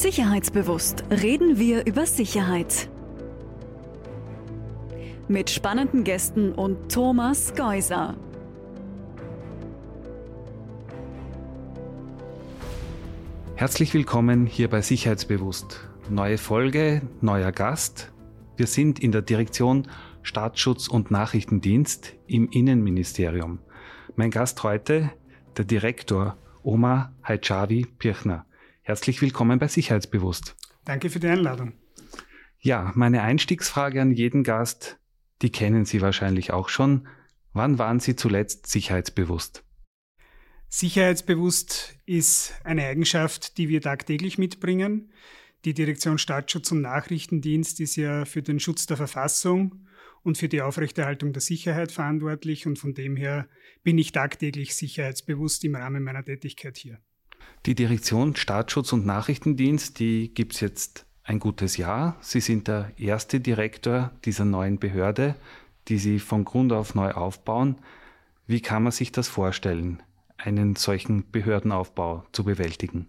Sicherheitsbewusst reden wir über Sicherheit. Mit spannenden Gästen und Thomas Geuser. Herzlich willkommen hier bei Sicherheitsbewusst. Neue Folge, neuer Gast. Wir sind in der Direktion Staatsschutz und Nachrichtendienst im Innenministerium. Mein Gast heute, der Direktor Omar Haichavi Pirchner. Herzlich willkommen bei Sicherheitsbewusst. Danke für die Einladung. Ja, meine Einstiegsfrage an jeden Gast, die kennen Sie wahrscheinlich auch schon. Wann waren Sie zuletzt sicherheitsbewusst? Sicherheitsbewusst ist eine Eigenschaft, die wir tagtäglich mitbringen. Die Direktion Staatsschutz und Nachrichtendienst ist ja für den Schutz der Verfassung und für die Aufrechterhaltung der Sicherheit verantwortlich und von dem her bin ich tagtäglich sicherheitsbewusst im Rahmen meiner Tätigkeit hier. Die Direktion Staatsschutz und Nachrichtendienst, die gibt es jetzt ein gutes Jahr. Sie sind der erste Direktor dieser neuen Behörde, die Sie von Grund auf neu aufbauen. Wie kann man sich das vorstellen, einen solchen Behördenaufbau zu bewältigen?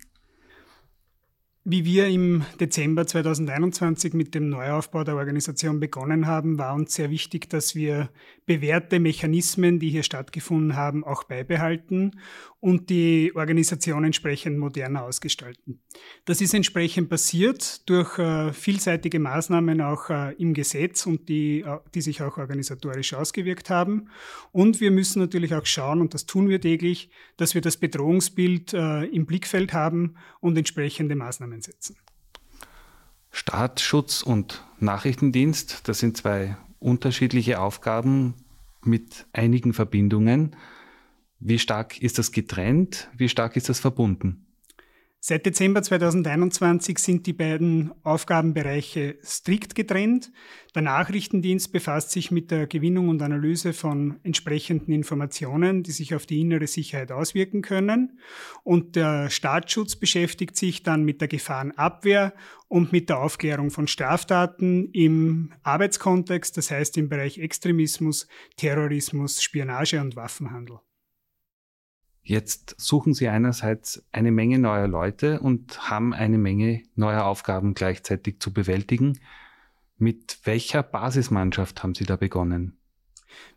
Wie wir im Dezember 2021 mit dem Neuaufbau der Organisation begonnen haben, war uns sehr wichtig, dass wir bewährte Mechanismen, die hier stattgefunden haben, auch beibehalten und die Organisation entsprechend moderner ausgestalten. Das ist entsprechend passiert durch äh, vielseitige Maßnahmen auch äh, im Gesetz und die, äh, die sich auch organisatorisch ausgewirkt haben. Und wir müssen natürlich auch schauen, und das tun wir täglich, dass wir das Bedrohungsbild im Blickfeld haben und entsprechende Maßnahmen setzen. Staatsschutz und Nachrichtendienst, das sind zwei unterschiedliche Aufgaben mit einigen Verbindungen. Wie stark ist das getrennt? Wie stark ist das verbunden? Seit Dezember 2021 sind die beiden Aufgabenbereiche strikt getrennt. Der Nachrichtendienst befasst sich mit der Gewinnung und Analyse von entsprechenden Informationen, die sich auf die innere Sicherheit auswirken können. Und der Staatsschutz beschäftigt sich dann mit der Gefahrenabwehr und mit der Aufklärung von Straftaten im Arbeitskontext, das heißt im Bereich Extremismus, Terrorismus, Spionage und Waffenhandel. Jetzt suchen Sie einerseits eine Menge neuer Leute und haben eine Menge neuer Aufgaben gleichzeitig zu bewältigen. Mit welcher Basismannschaft haben Sie da begonnen?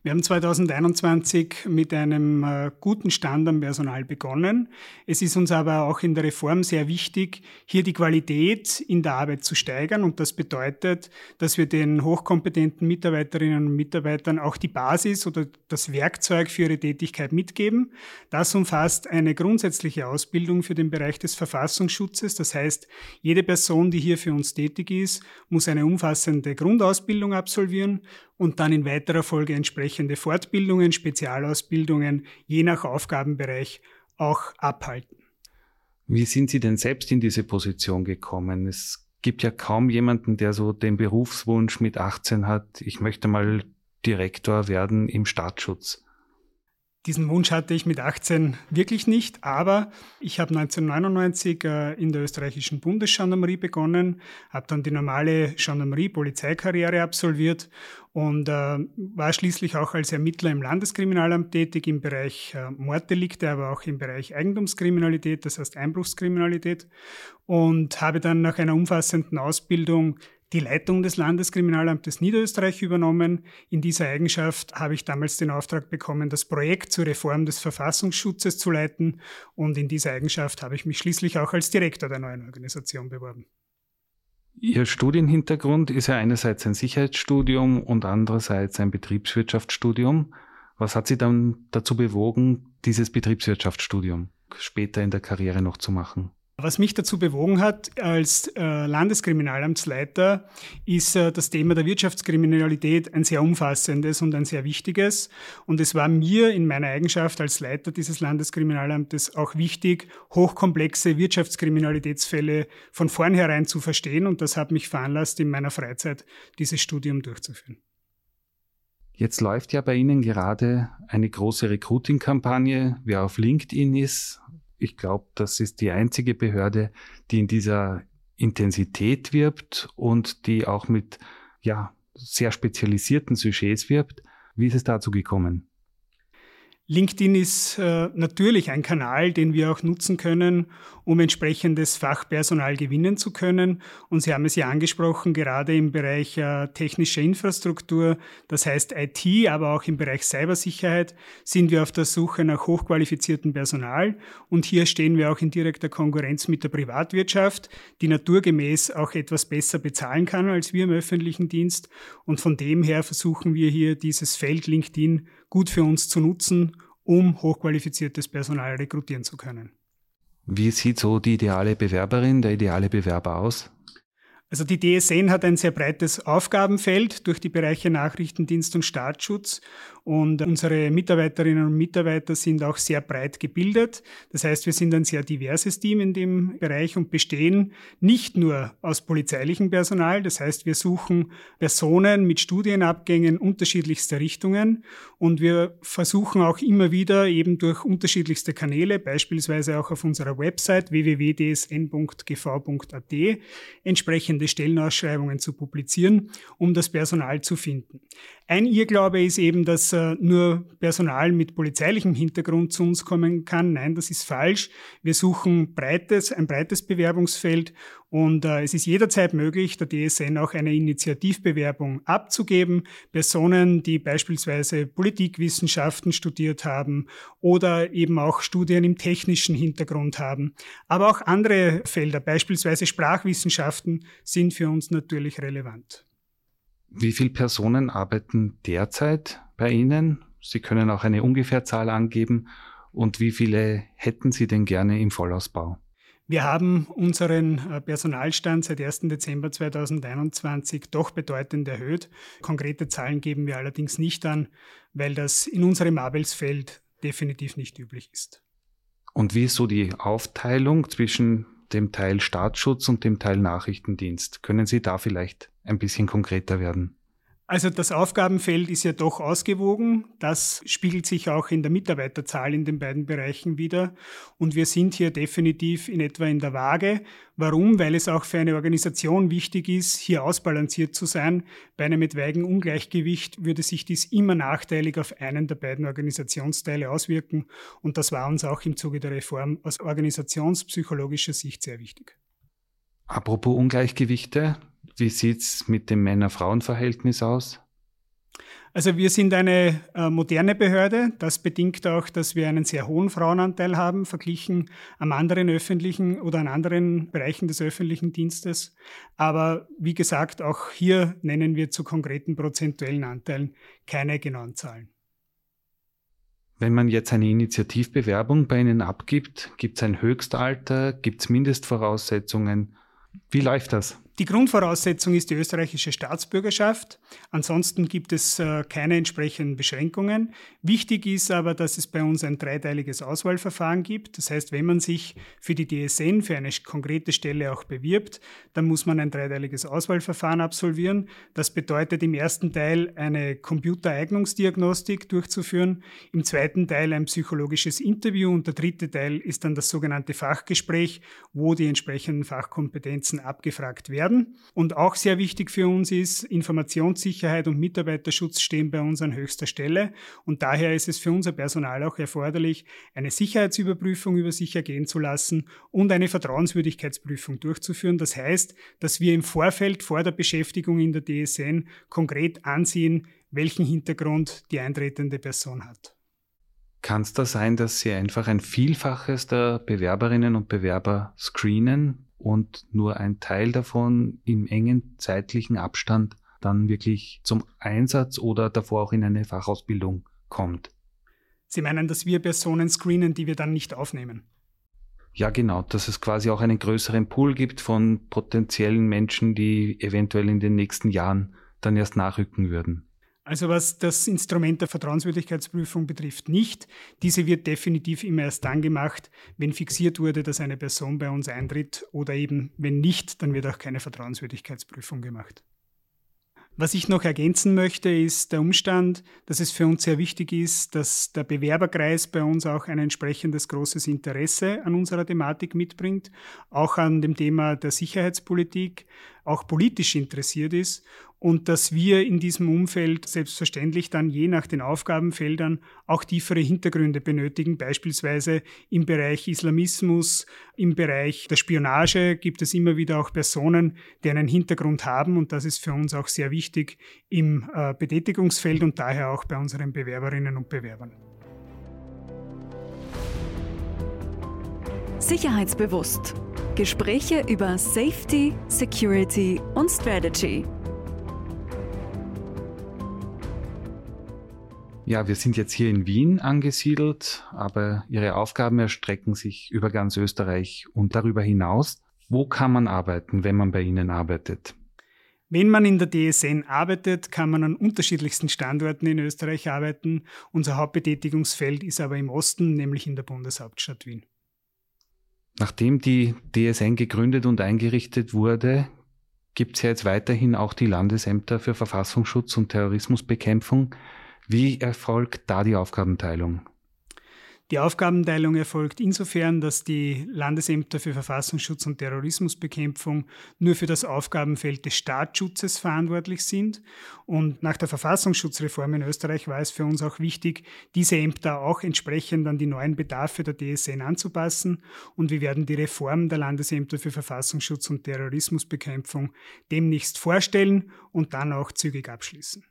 Wir haben 2021 mit einem äh, guten Stand am Personal begonnen. Es ist uns aber auch in der Reform sehr wichtig, hier die Qualität in der Arbeit zu steigern. Und das bedeutet, dass wir den hochkompetenten Mitarbeiterinnen und Mitarbeitern auch die Basis oder das Werkzeug für ihre Tätigkeit mitgeben. Das umfasst eine grundsätzliche Ausbildung für den Bereich des Verfassungsschutzes. Das heißt, jede Person, die hier für uns tätig ist, muss eine umfassende Grundausbildung absolvieren und dann in weiterer Folge entsprechende Fortbildungen, Spezialausbildungen je nach Aufgabenbereich auch abhalten. Wie sind Sie denn selbst in diese Position gekommen? Es gibt ja kaum jemanden, der so den Berufswunsch mit 18 hat, ich möchte mal Direktor werden im Staatsschutz. Diesen Wunsch hatte ich mit 18 wirklich nicht, aber ich habe 1999 äh, in der österreichischen Bundesgendarmerie begonnen, habe dann die normale Gendarmerie-Polizeikarriere absolviert und äh, war schließlich auch als Ermittler im Landeskriminalamt tätig im Bereich äh, Morddelikte, aber auch im Bereich Eigentumskriminalität, das heißt Einbruchskriminalität und habe dann nach einer umfassenden Ausbildung die Leitung des Landeskriminalamtes Niederösterreich übernommen. In dieser Eigenschaft habe ich damals den Auftrag bekommen, das Projekt zur Reform des Verfassungsschutzes zu leiten und in dieser Eigenschaft habe ich mich schließlich auch als Direktor der neuen Organisation beworben. Ihr Studienhintergrund ist ja einerseits ein Sicherheitsstudium und andererseits ein Betriebswirtschaftsstudium. Was hat Sie dann dazu bewogen, dieses Betriebswirtschaftsstudium später in der Karriere noch zu machen? Was mich dazu bewogen hat als äh, Landeskriminalamtsleiter, ist äh, das Thema der Wirtschaftskriminalität ein sehr umfassendes und ein sehr wichtiges. Und es war mir in meiner Eigenschaft als Leiter dieses Landeskriminalamtes auch wichtig, hochkomplexe Wirtschaftskriminalitätsfälle von vornherein zu verstehen. Und das hat mich veranlasst, in meiner Freizeit dieses Studium durchzuführen. Jetzt läuft ja bei Ihnen gerade eine große Recruiting-Kampagne. Wer auf LinkedIn ist, ich glaube, das ist die einzige Behörde, die in dieser Intensität wirbt und die auch mit ja, sehr spezialisierten Sujets wirbt. Wie ist es dazu gekommen? LinkedIn ist äh, natürlich ein Kanal, den wir auch nutzen können, um entsprechendes Fachpersonal gewinnen zu können. Und Sie haben es ja angesprochen, gerade im Bereich äh, technischer Infrastruktur, das heißt IT, aber auch im Bereich Cybersicherheit, sind wir auf der Suche nach hochqualifiziertem Personal. Und hier stehen wir auch in direkter Konkurrenz mit der Privatwirtschaft, die naturgemäß auch etwas besser bezahlen kann als wir im öffentlichen Dienst. Und von dem her versuchen wir hier dieses Feld LinkedIn gut für uns zu nutzen, um hochqualifiziertes Personal rekrutieren zu können. Wie sieht so die ideale Bewerberin, der ideale Bewerber aus? Also die DSN hat ein sehr breites Aufgabenfeld durch die Bereiche Nachrichtendienst und Staatsschutz und unsere Mitarbeiterinnen und Mitarbeiter sind auch sehr breit gebildet. Das heißt, wir sind ein sehr diverses Team in dem Bereich und bestehen nicht nur aus polizeilichem Personal. Das heißt, wir suchen Personen mit Studienabgängen unterschiedlichster Richtungen und wir versuchen auch immer wieder eben durch unterschiedlichste Kanäle, beispielsweise auch auf unserer Website www.dsn.gv.at, entsprechende Stellenausschreibungen zu publizieren, um das Personal zu finden. Ein Irrglaube ist eben, dass äh, nur Personal mit polizeilichem Hintergrund zu uns kommen kann. Nein, das ist falsch. Wir suchen breites, ein breites Bewerbungsfeld und äh, es ist jederzeit möglich, der DSN auch eine Initiativbewerbung abzugeben. Personen, die beispielsweise Politikwissenschaften studiert haben oder eben auch Studien im technischen Hintergrund haben. Aber auch andere Felder, beispielsweise Sprachwissenschaften, sind für uns natürlich relevant. Wie viele Personen arbeiten derzeit bei Ihnen? Sie können auch eine Ungefährzahl angeben. Und wie viele hätten Sie denn gerne im Vollausbau? Wir haben unseren äh, Personalstand seit 1. Dezember 2021 doch bedeutend erhöht. Konkrete Zahlen geben wir allerdings nicht an, weil das in unserem Arbeitsfeld definitiv nicht üblich ist. Und wie ist so die Aufteilung zwischen dem Teil Staatsschutz und dem Teil Nachrichtendienst? Können Sie da vielleicht ein bisschen konkreter werden? Also das Aufgabenfeld ist ja doch ausgewogen. Das spiegelt sich auch in der Mitarbeiterzahl in den beiden Bereichen wieder. Und wir sind hier definitiv in etwa in der Waage. Warum? Weil es auch für eine Organisation wichtig ist, hier ausbalanciert zu sein. Bei einem etwaigen Ungleichgewicht würde sich dies immer nachteilig auf einen der beiden Organisationsteile auswirken. Und das war uns auch im Zuge der Reform aus organisationspsychologischer Sicht sehr wichtig. Apropos Ungleichgewichte, wie sieht es mit dem Männer-Frauen-Verhältnis aus? Also wir sind eine äh, moderne Behörde. Das bedingt auch, dass wir einen sehr hohen Frauenanteil haben, verglichen am anderen öffentlichen oder an anderen Bereichen des öffentlichen Dienstes. Aber wie gesagt, auch hier nennen wir zu konkreten prozentuellen Anteilen keine genauen Zahlen. Wenn man jetzt eine Initiativbewerbung bei Ihnen abgibt, gibt es ein Höchstalter, gibt es Mindestvoraussetzungen? Wie läuft das? Die Grundvoraussetzung ist die österreichische Staatsbürgerschaft. Ansonsten gibt es äh, keine entsprechenden Beschränkungen. Wichtig ist aber, dass es bei uns ein dreiteiliges Auswahlverfahren gibt. Das heißt, wenn man sich für die DSN, für eine konkrete Stelle auch bewirbt, dann muss man ein dreiteiliges Auswahlverfahren absolvieren. Das bedeutet im ersten Teil eine Computereignungsdiagnostik durchzuführen, im zweiten Teil ein psychologisches Interview und der dritte Teil ist dann das sogenannte Fachgespräch, wo die entsprechenden Fachkompetenzen abgefragt werden werden. Und auch sehr wichtig für uns ist, Informationssicherheit und Mitarbeiterschutz stehen bei uns an höchster Stelle. Und daher ist es für unser Personal auch erforderlich, eine Sicherheitsüberprüfung über sich ergehen zu lassen und eine Vertrauenswürdigkeitsprüfung durchzuführen. Das heißt, dass wir im Vorfeld vor der Beschäftigung in der DSN konkret ansehen, welchen Hintergrund die eintretende Person hat. Kann es da sein, dass Sie einfach ein Vielfaches der Bewerberinnen und Bewerber screenen, und nur ein Teil davon im engen zeitlichen Abstand dann wirklich zum Einsatz oder davor auch in eine Fachausbildung kommt. Sie meinen, dass wir Personen screenen, die wir dann nicht aufnehmen? Ja, genau, dass es quasi auch einen größeren Pool gibt von potenziellen Menschen, die eventuell in den nächsten Jahren dann erst nachrücken würden. Also was das Instrument der Vertrauenswürdigkeitsprüfung betrifft, nicht. Diese wird definitiv immer erst dann gemacht, wenn fixiert wurde, dass eine Person bei uns eintritt oder eben wenn nicht, dann wird auch keine Vertrauenswürdigkeitsprüfung gemacht. Was ich noch ergänzen möchte, ist der Umstand, dass es für uns sehr wichtig ist, dass der Bewerberkreis bei uns auch ein entsprechendes großes Interesse an unserer Thematik mitbringt, auch an dem Thema der Sicherheitspolitik, auch politisch interessiert ist und dass wir in diesem Umfeld selbstverständlich dann je nach den Aufgabenfeldern auch tiefere Hintergründe benötigen. Beispielsweise im Bereich Islamismus, im Bereich der Spionage gibt es immer wieder auch Personen, die einen Hintergrund haben und das ist für uns auch sehr wichtig im äh, Betätigungsfeld und daher auch bei unseren Bewerberinnen und Bewerbern. Sicherheitsbewusst. Gespräche über Safety, Security und Strategy. Ja, wir sind jetzt hier in Wien angesiedelt, aber Ihre Aufgaben erstrecken sich über ganz Österreich und darüber hinaus. Wo kann man arbeiten, wenn man bei Ihnen arbeitet? Wenn man in der DSN arbeitet, kann man an unterschiedlichsten Standorten in Österreich arbeiten. Unser Hauptbetätigungsfeld ist aber im Osten, nämlich in der Bundeshauptstadt Wien. Nachdem die DSN gegründet und eingerichtet wurde, gibt es ja jetzt weiterhin auch die Landesämter für Verfassungsschutz und Terrorismusbekämpfung. Wie erfolgt da die Aufgabenteilung? Die Aufgabenteilung erfolgt insofern, dass die Landesämter für Verfassungsschutz und Terrorismusbekämpfung nur für das Aufgabenfeld des Staatsschutzes verantwortlich sind. Und nach der Verfassungsschutzreform in Österreich war es für uns auch wichtig, diese Ämter auch entsprechend an die neuen Bedarfe der DSN anzupassen. Und wir werden die Reform der Landesämter für Verfassungsschutz und Terrorismusbekämpfung demnächst vorstellen und dann auch zügig abschließen.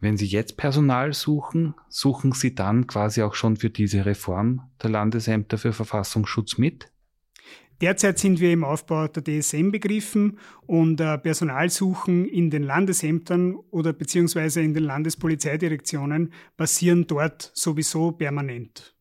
Wenn Sie jetzt Personal suchen, suchen Sie dann quasi auch schon für diese Reform der Landesämter für Verfassungsschutz mit? Derzeit sind wir im Aufbau der DSM begriffen und äh, Personalsuchen in den Landesämtern oder beziehungsweise in den Landespolizeidirektionen passieren dort sowieso permanent.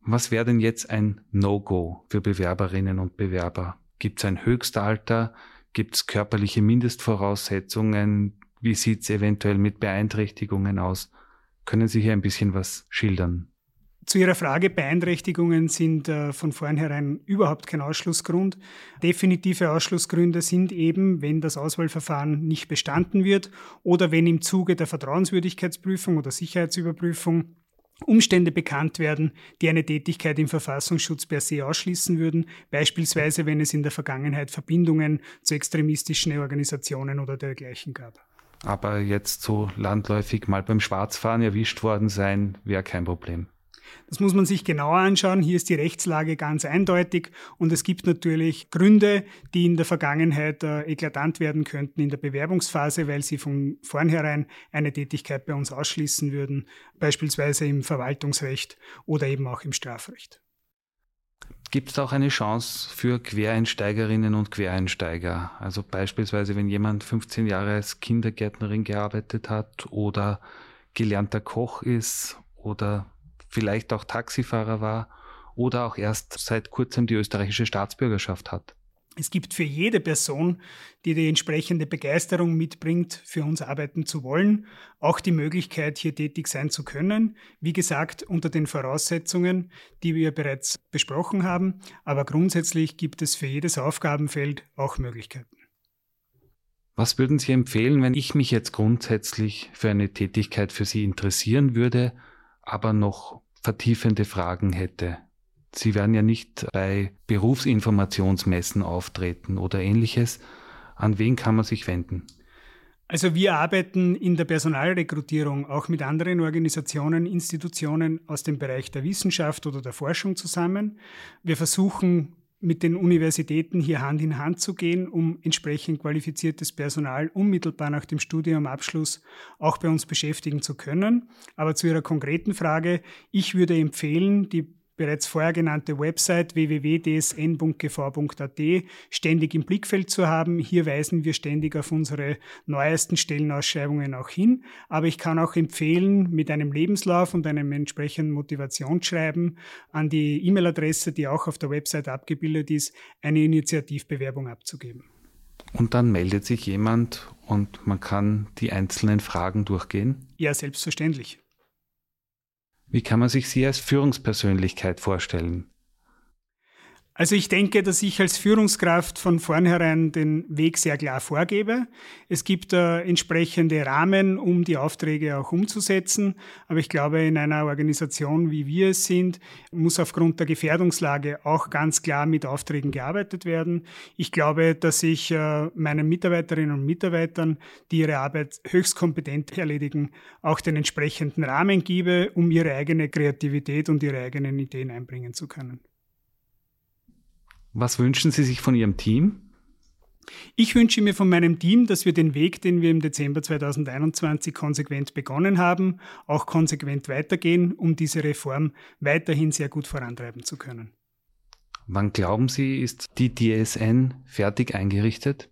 Was wäre denn jetzt ein No-Go für Bewerberinnen und Bewerber? Gibt es ein Höchstalter? Gibt es körperliche Mindestvoraussetzungen? Wie sieht es eventuell mit Beeinträchtigungen aus? Können Sie hier ein bisschen was schildern? Zu Ihrer Frage, Beeinträchtigungen sind äh, von vornherein überhaupt kein Ausschlussgrund. Definitive Ausschlussgründe sind eben, wenn das Auswahlverfahren nicht bestanden wird oder wenn im Zuge der Vertrauenswürdigkeitsprüfung oder Sicherheitsüberprüfung Umstände bekannt werden, die eine Tätigkeit im Verfassungsschutz per se ausschließen würden, beispielsweise wenn es in der Vergangenheit Verbindungen zu extremistischen Organisationen oder dergleichen gab. Aber jetzt so landläufig mal beim Schwarzfahren erwischt worden sein, wäre kein Problem. Das muss man sich genauer anschauen. Hier ist die Rechtslage ganz eindeutig und es gibt natürlich Gründe, die in der Vergangenheit äh, eklatant werden könnten in der Bewerbungsphase, weil sie von vornherein eine Tätigkeit bei uns ausschließen würden, beispielsweise im Verwaltungsrecht oder eben auch im Strafrecht. Gibt es auch eine Chance für Quereinsteigerinnen und Quereinsteiger? Also beispielsweise, wenn jemand 15 Jahre als Kindergärtnerin gearbeitet hat oder gelernter Koch ist oder vielleicht auch Taxifahrer war oder auch erst seit kurzem die österreichische Staatsbürgerschaft hat. Es gibt für jede Person, die die entsprechende Begeisterung mitbringt, für uns arbeiten zu wollen, auch die Möglichkeit, hier tätig sein zu können. Wie gesagt, unter den Voraussetzungen, die wir bereits besprochen haben. Aber grundsätzlich gibt es für jedes Aufgabenfeld auch Möglichkeiten. Was würden Sie empfehlen, wenn ich mich jetzt grundsätzlich für eine Tätigkeit für Sie interessieren würde, aber noch vertiefende Fragen hätte? Sie werden ja nicht bei Berufsinformationsmessen auftreten oder ähnliches. An wen kann man sich wenden? Also wir arbeiten in der Personalrekrutierung auch mit anderen Organisationen, Institutionen aus dem Bereich der Wissenschaft oder der Forschung zusammen. Wir versuchen mit den Universitäten hier Hand in Hand zu gehen, um entsprechend qualifiziertes Personal unmittelbar nach dem Studiumabschluss auch bei uns beschäftigen zu können. Aber zu Ihrer konkreten Frage, ich würde empfehlen, die bereits vorher genannte Website www.dsn.gv.at ständig im Blickfeld zu haben. Hier weisen wir ständig auf unsere neuesten Stellenausschreibungen auch hin. Aber ich kann auch empfehlen, mit einem Lebenslauf und einem entsprechenden Motivationsschreiben an die E-Mail-Adresse, die auch auf der Website abgebildet ist, eine Initiativbewerbung abzugeben. Und dann meldet sich jemand und man kann die einzelnen Fragen durchgehen? Ja, selbstverständlich. Wie kann man sich Sie als Führungspersönlichkeit vorstellen? Also ich denke, dass ich als Führungskraft von vornherein den Weg sehr klar vorgebe. Es gibt äh, entsprechende Rahmen, um die Aufträge auch umzusetzen. Aber ich glaube, in einer Organisation, wie wir es sind, muss aufgrund der Gefährdungslage auch ganz klar mit Aufträgen gearbeitet werden. Ich glaube, dass ich äh, meinen Mitarbeiterinnen und Mitarbeitern, die ihre Arbeit höchst kompetent erledigen, auch den entsprechenden Rahmen gebe, um ihre eigene Kreativität und ihre eigenen Ideen einbringen zu können. Was wünschen Sie sich von Ihrem Team? Ich wünsche mir von meinem Team, dass wir den Weg, den wir im Dezember 2021 konsequent begonnen haben, auch konsequent weitergehen, um diese Reform weiterhin sehr gut vorantreiben zu können. Wann glauben Sie, ist die DSN fertig eingerichtet?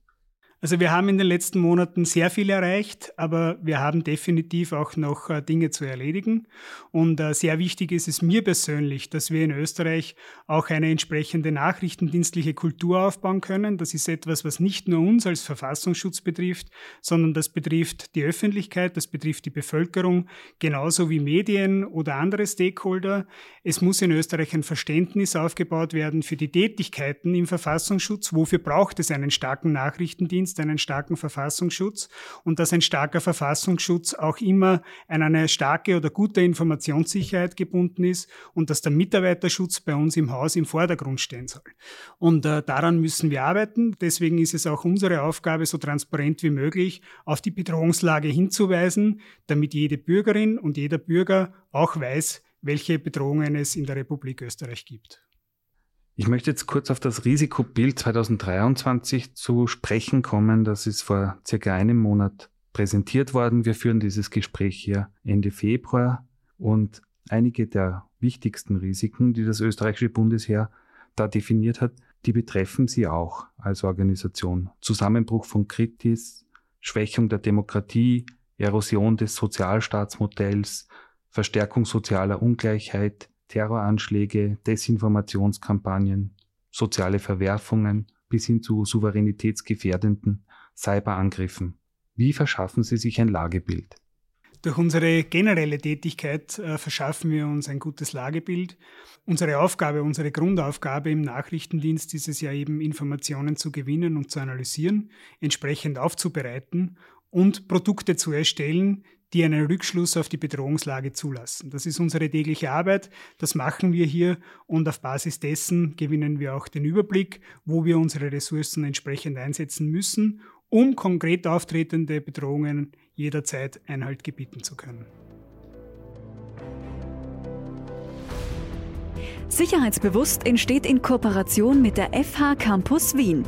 Also wir haben in den letzten Monaten sehr viel erreicht, aber wir haben definitiv auch noch äh, Dinge zu erledigen. Und äh, sehr wichtig ist es mir persönlich, dass wir in Österreich auch eine entsprechende nachrichtendienstliche Kultur aufbauen können. Das ist etwas, was nicht nur uns als Verfassungsschutz betrifft, sondern das betrifft die Öffentlichkeit, das betrifft die Bevölkerung, genauso wie Medien oder andere Stakeholder. Es muss in Österreich ein Verständnis aufgebaut werden für die Tätigkeiten im Verfassungsschutz. Wofür braucht es einen starken Nachrichtendienst? Dienst einen starken Verfassungsschutz und dass ein starker Verfassungsschutz auch immer an eine starke oder gute Informationssicherheit gebunden ist und dass der Mitarbeiterschutz bei uns im Haus im Vordergrund stehen soll. Und äh, daran müssen wir arbeiten. Deswegen ist es auch unsere Aufgabe, so transparent wie möglich auf die Bedrohungslage hinzuweisen, damit jede Bürgerin und jeder Bürger auch weiß, welche Bedrohungen es in der Republik Österreich gibt. Ich möchte jetzt kurz auf das Risikobild 2023 zu sprechen kommen. Das ist vor circa einem Monat präsentiert worden. Wir führen dieses Gespräch hier Ende Februar und einige der wichtigsten Risiken, die das österreichische Bundesheer da definiert hat, die betreffen Sie auch als Organisation. Zusammenbruch von Kritis, Schwächung der Demokratie, Erosion des Sozialstaatsmodells, Verstärkung sozialer Ungleichheit, Terroranschläge, Desinformationskampagnen, soziale Verwerfungen bis hin zu souveränitätsgefährdenden Cyberangriffen. Wie verschaffen Sie sich ein Lagebild? Durch unsere generelle Tätigkeit äh, verschaffen wir uns ein gutes Lagebild. Unsere Aufgabe, unsere Grundaufgabe im Nachrichtendienst ist es ja eben, Informationen zu gewinnen und zu analysieren, entsprechend aufzubereiten und Produkte zu erstellen, die einen Rückschluss auf die Bedrohungslage zulassen. Das ist unsere tägliche Arbeit, das machen wir hier und auf Basis dessen gewinnen wir auch den Überblick, wo wir unsere Ressourcen entsprechend einsetzen müssen, um konkret auftretende Bedrohungen jederzeit Einhalt gebieten zu können. Sicherheitsbewusst entsteht in Kooperation mit der FH Campus Wien.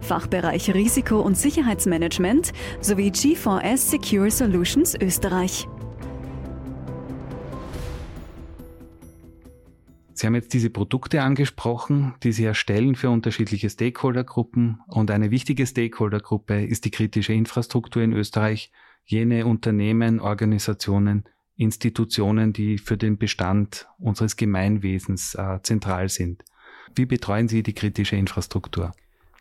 Fachbereich Risiko- und Sicherheitsmanagement sowie G4S Secure Solutions Österreich. Sie haben jetzt diese Produkte angesprochen, die Sie erstellen für unterschiedliche Stakeholdergruppen. Und eine wichtige Stakeholdergruppe ist die kritische Infrastruktur in Österreich, jene Unternehmen, Organisationen, Institutionen, die für den Bestand unseres Gemeinwesens äh, zentral sind. Wie betreuen Sie die kritische Infrastruktur?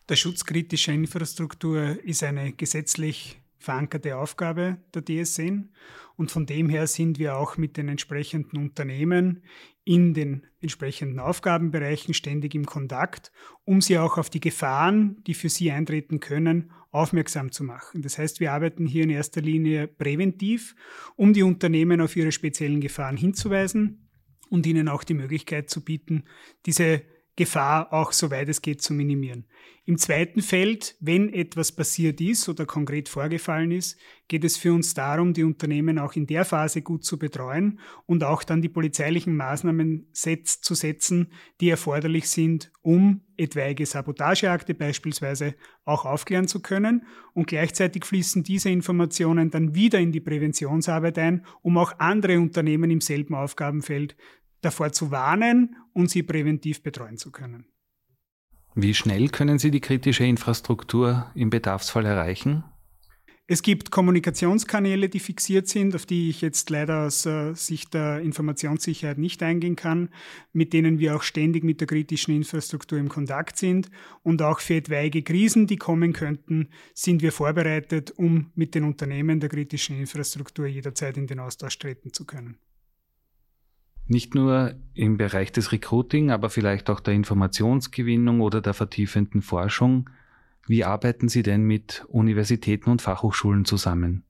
Der Schutz kritischer Infrastruktur ist eine gesetzlich verankerte Aufgabe der DSN und von dem her sind wir auch mit den entsprechenden Unternehmen in den entsprechenden Aufgabenbereichen ständig im Kontakt, um sie auch auf die Gefahren, die für sie eintreten können, aufmerksam zu machen. Das heißt, wir arbeiten hier in erster Linie präventiv, um die Unternehmen auf ihre speziellen Gefahren hinzuweisen und ihnen auch die Möglichkeit zu bieten, diese Gefahr auch soweit es geht zu minimieren. Im zweiten Feld, wenn etwas passiert ist oder konkret vorgefallen ist, geht es für uns darum, die Unternehmen auch in der Phase gut zu betreuen und auch dann die polizeilichen Maßnahmen zu setzen, die erforderlich sind, um etwaige Sabotageakte beispielsweise auch aufklären zu können. Und gleichzeitig fließen diese Informationen dann wieder in die Präventionsarbeit ein, um auch andere Unternehmen im selben Aufgabenfeld davor zu warnen und sie präventiv betreuen zu können. Wie schnell können Sie die kritische Infrastruktur im Bedarfsfall erreichen? Es gibt Kommunikationskanäle, die fixiert sind, auf die ich jetzt leider aus äh, Sicht der Informationssicherheit nicht eingehen kann, mit denen wir auch ständig mit der kritischen Infrastruktur im Kontakt sind. Und auch für etwaige Krisen, die kommen könnten, sind wir vorbereitet, um mit den Unternehmen der kritischen Infrastruktur jederzeit in den Austausch treten zu können. Nicht nur im Bereich des Recruiting, aber vielleicht auch der Informationsgewinnung oder der vertiefenden Forschung. Wie arbeiten Sie denn mit Universitäten und Fachhochschulen zusammen?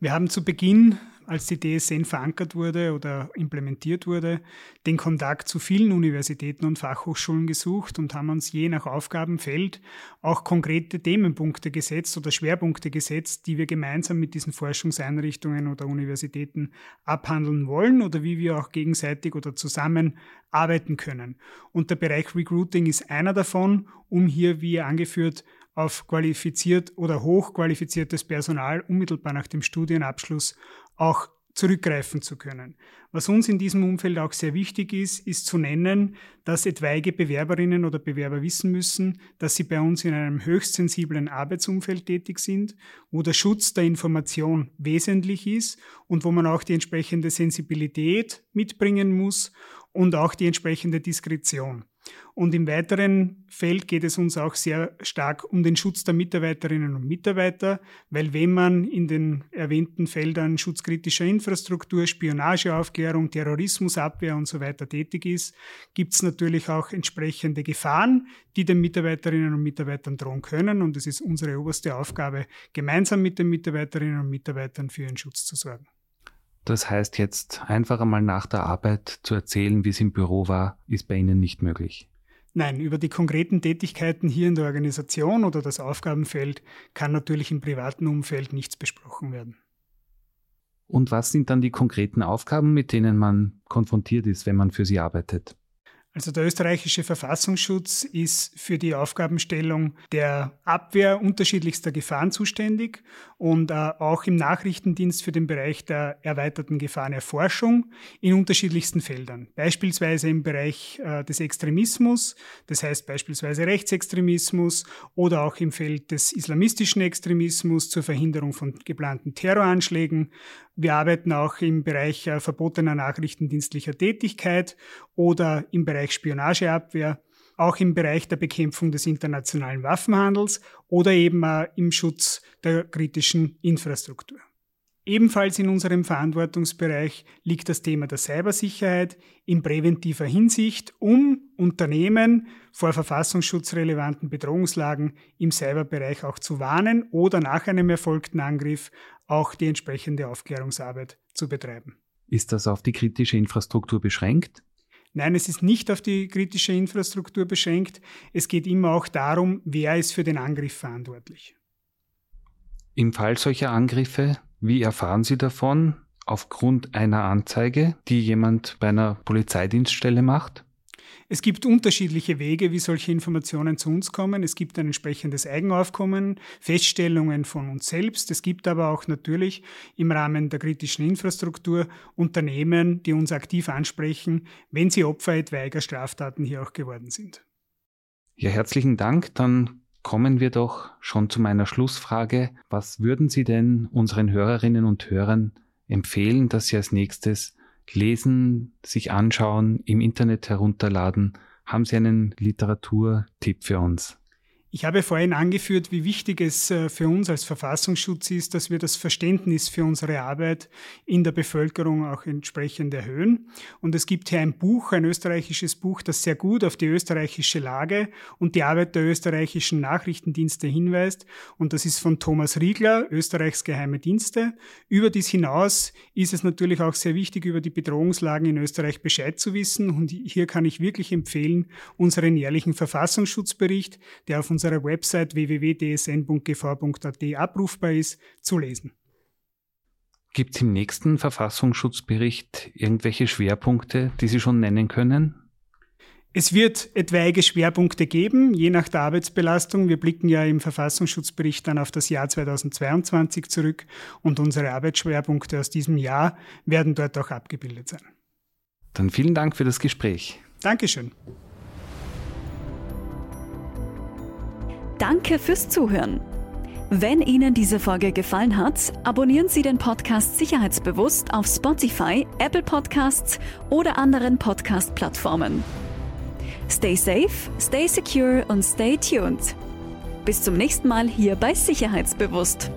Wir haben zu Beginn als die DSN verankert wurde oder implementiert wurde, den Kontakt zu vielen Universitäten und Fachhochschulen gesucht und haben uns je nach Aufgabenfeld auch konkrete Themenpunkte gesetzt oder Schwerpunkte gesetzt, die wir gemeinsam mit diesen Forschungseinrichtungen oder Universitäten abhandeln wollen oder wie wir auch gegenseitig oder zusammen arbeiten können. Und der Bereich Recruiting ist einer davon, um hier, wie angeführt, auf qualifiziert oder hochqualifiziertes Personal unmittelbar nach dem Studienabschluss auch zurückgreifen zu können. Was uns in diesem Umfeld auch sehr wichtig ist, ist zu nennen, dass etwaige Bewerberinnen oder Bewerber wissen müssen, dass sie bei uns in einem höchst sensiblen Arbeitsumfeld tätig sind, wo der Schutz der Information wesentlich ist und wo man auch die entsprechende Sensibilität mitbringen muss und auch die entsprechende Diskretion. Und im weiteren Feld geht es uns auch sehr stark um den Schutz der Mitarbeiterinnen und Mitarbeiter, weil wenn man in den erwähnten Feldern schutzkritischer Infrastruktur, Spionageaufklärung, Terrorismusabwehr und so weiter tätig ist, gibt es natürlich auch entsprechende Gefahren, die den Mitarbeiterinnen und Mitarbeitern drohen können. Und es ist unsere oberste Aufgabe, gemeinsam mit den Mitarbeiterinnen und Mitarbeitern für ihren Schutz zu sorgen. Das heißt jetzt einfach einmal nach der Arbeit zu erzählen, wie es im Büro war, ist bei Ihnen nicht möglich. Nein, über die konkreten Tätigkeiten hier in der Organisation oder das Aufgabenfeld kann natürlich im privaten Umfeld nichts besprochen werden. Und was sind dann die konkreten Aufgaben, mit denen man konfrontiert ist, wenn man für sie arbeitet? Also der österreichische Verfassungsschutz ist für die Aufgabenstellung der Abwehr unterschiedlichster Gefahren zuständig und äh, auch im Nachrichtendienst für den Bereich der erweiterten Gefahrenerforschung in unterschiedlichsten Feldern. Beispielsweise im Bereich äh, des Extremismus, das heißt beispielsweise Rechtsextremismus oder auch im Feld des islamistischen Extremismus zur Verhinderung von geplanten Terroranschlägen. Wir arbeiten auch im Bereich äh, verbotener nachrichtendienstlicher Tätigkeit oder im Bereich Bereich Spionageabwehr, auch im Bereich der Bekämpfung des internationalen Waffenhandels oder eben im Schutz der kritischen Infrastruktur. Ebenfalls in unserem Verantwortungsbereich liegt das Thema der Cybersicherheit in präventiver Hinsicht, um Unternehmen vor verfassungsschutzrelevanten Bedrohungslagen im Cyberbereich auch zu warnen oder nach einem erfolgten Angriff auch die entsprechende Aufklärungsarbeit zu betreiben. Ist das auf die kritische Infrastruktur beschränkt? Nein, es ist nicht auf die kritische Infrastruktur beschränkt. Es geht immer auch darum, wer ist für den Angriff verantwortlich. Im Fall solcher Angriffe, wie erfahren Sie davon? Aufgrund einer Anzeige, die jemand bei einer Polizeidienststelle macht? Es gibt unterschiedliche Wege, wie solche Informationen zu uns kommen. Es gibt ein entsprechendes Eigenaufkommen, Feststellungen von uns selbst. Es gibt aber auch natürlich im Rahmen der kritischen Infrastruktur Unternehmen, die uns aktiv ansprechen, wenn sie Opfer etwaiger Straftaten hier auch geworden sind. Ja, herzlichen Dank. Dann kommen wir doch schon zu meiner Schlussfrage. Was würden Sie denn unseren Hörerinnen und Hörern empfehlen, dass sie als nächstes lesen, sich anschauen, im Internet herunterladen. Haben Sie einen Literaturtipp für uns? Ich habe vorhin angeführt, wie wichtig es äh, für uns als Verfassungsschutz ist, dass wir das Verständnis für unsere Arbeit in der Bevölkerung auch entsprechend erhöhen. Und es gibt hier ein Buch, ein österreichisches Buch, das sehr gut auf die österreichische Lage und die Arbeit der österreichischen Nachrichtendienste hinweist. Und das ist von Thomas Riegler, Österreichs geheime Dienste. Über dies hinaus ist es natürlich auch sehr wichtig, über die Bedrohungslagen in Österreich Bescheid zu wissen. Und hier kann ich wirklich empfehlen, unseren jährlichen Verfassungsschutzbericht, der auf uns unserer Website www.dsn.gv.at abrufbar ist, zu lesen. Gibt es im nächsten Verfassungsschutzbericht irgendwelche Schwerpunkte, die Sie schon nennen können? Es wird etwaige Schwerpunkte geben, je nach der Arbeitsbelastung. Wir blicken ja im Verfassungsschutzbericht dann auf das Jahr 2022 zurück und unsere Arbeitsschwerpunkte aus diesem Jahr werden dort auch abgebildet sein. Dann vielen Dank für das Gespräch. Dankeschön. Danke fürs Zuhören. Wenn Ihnen diese Folge gefallen hat, abonnieren Sie den Podcast Sicherheitsbewusst auf Spotify, Apple Podcasts oder anderen Podcast-Plattformen. Stay safe, stay secure und stay tuned. Bis zum nächsten Mal hier bei Sicherheitsbewusst.